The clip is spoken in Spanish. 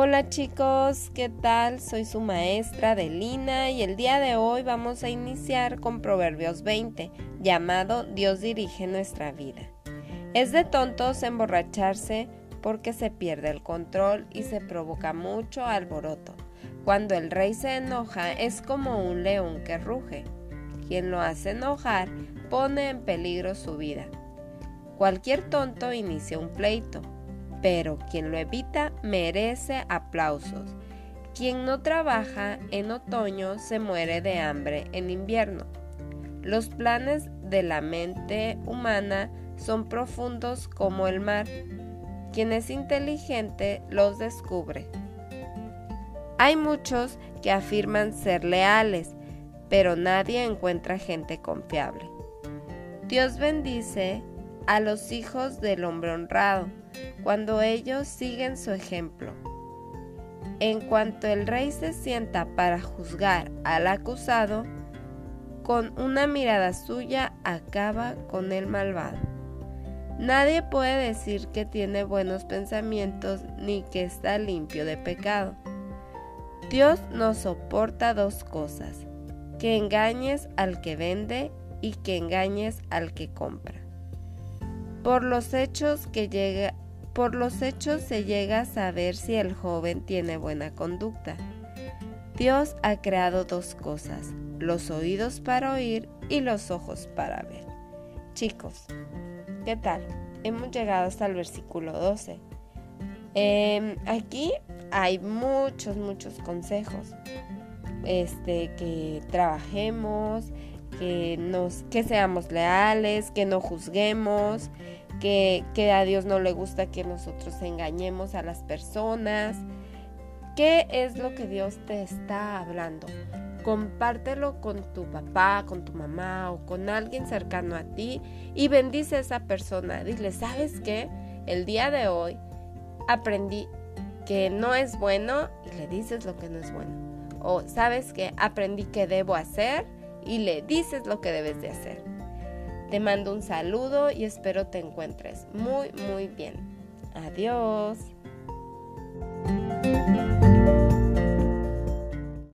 Hola chicos, ¿qué tal? Soy su maestra Delina y el día de hoy vamos a iniciar con Proverbios 20, llamado Dios dirige nuestra vida. Es de tontos emborracharse porque se pierde el control y se provoca mucho alboroto. Cuando el rey se enoja es como un león que ruge. Quien lo hace enojar pone en peligro su vida. Cualquier tonto inicia un pleito pero quien lo evita merece aplausos. Quien no trabaja en otoño se muere de hambre en invierno. Los planes de la mente humana son profundos como el mar. Quien es inteligente los descubre. Hay muchos que afirman ser leales, pero nadie encuentra gente confiable. Dios bendice a los hijos del hombre honrado cuando ellos siguen su ejemplo. En cuanto el rey se sienta para juzgar al acusado, con una mirada suya acaba con el malvado. Nadie puede decir que tiene buenos pensamientos ni que está limpio de pecado. Dios no soporta dos cosas, que engañes al que vende y que engañes al que compra. Por los hechos que llega por los hechos se llega a saber si el joven tiene buena conducta. Dios ha creado dos cosas, los oídos para oír y los ojos para ver. Chicos, ¿qué tal? Hemos llegado hasta el versículo 12. Em, aquí hay muchos, muchos consejos. Este, que trabajemos, que, nos, que seamos leales, que no juzguemos, que, que a Dios no le gusta que nosotros engañemos a las personas. ¿Qué es lo que Dios te está hablando? Compártelo con tu papá, con tu mamá o con alguien cercano a ti y bendice a esa persona. Dile, ¿sabes qué? El día de hoy aprendí que no es bueno y le dices lo que no es bueno. O sabes que aprendí que debo hacer y le dices lo que debes de hacer. Te mando un saludo y espero te encuentres muy, muy bien. Adiós.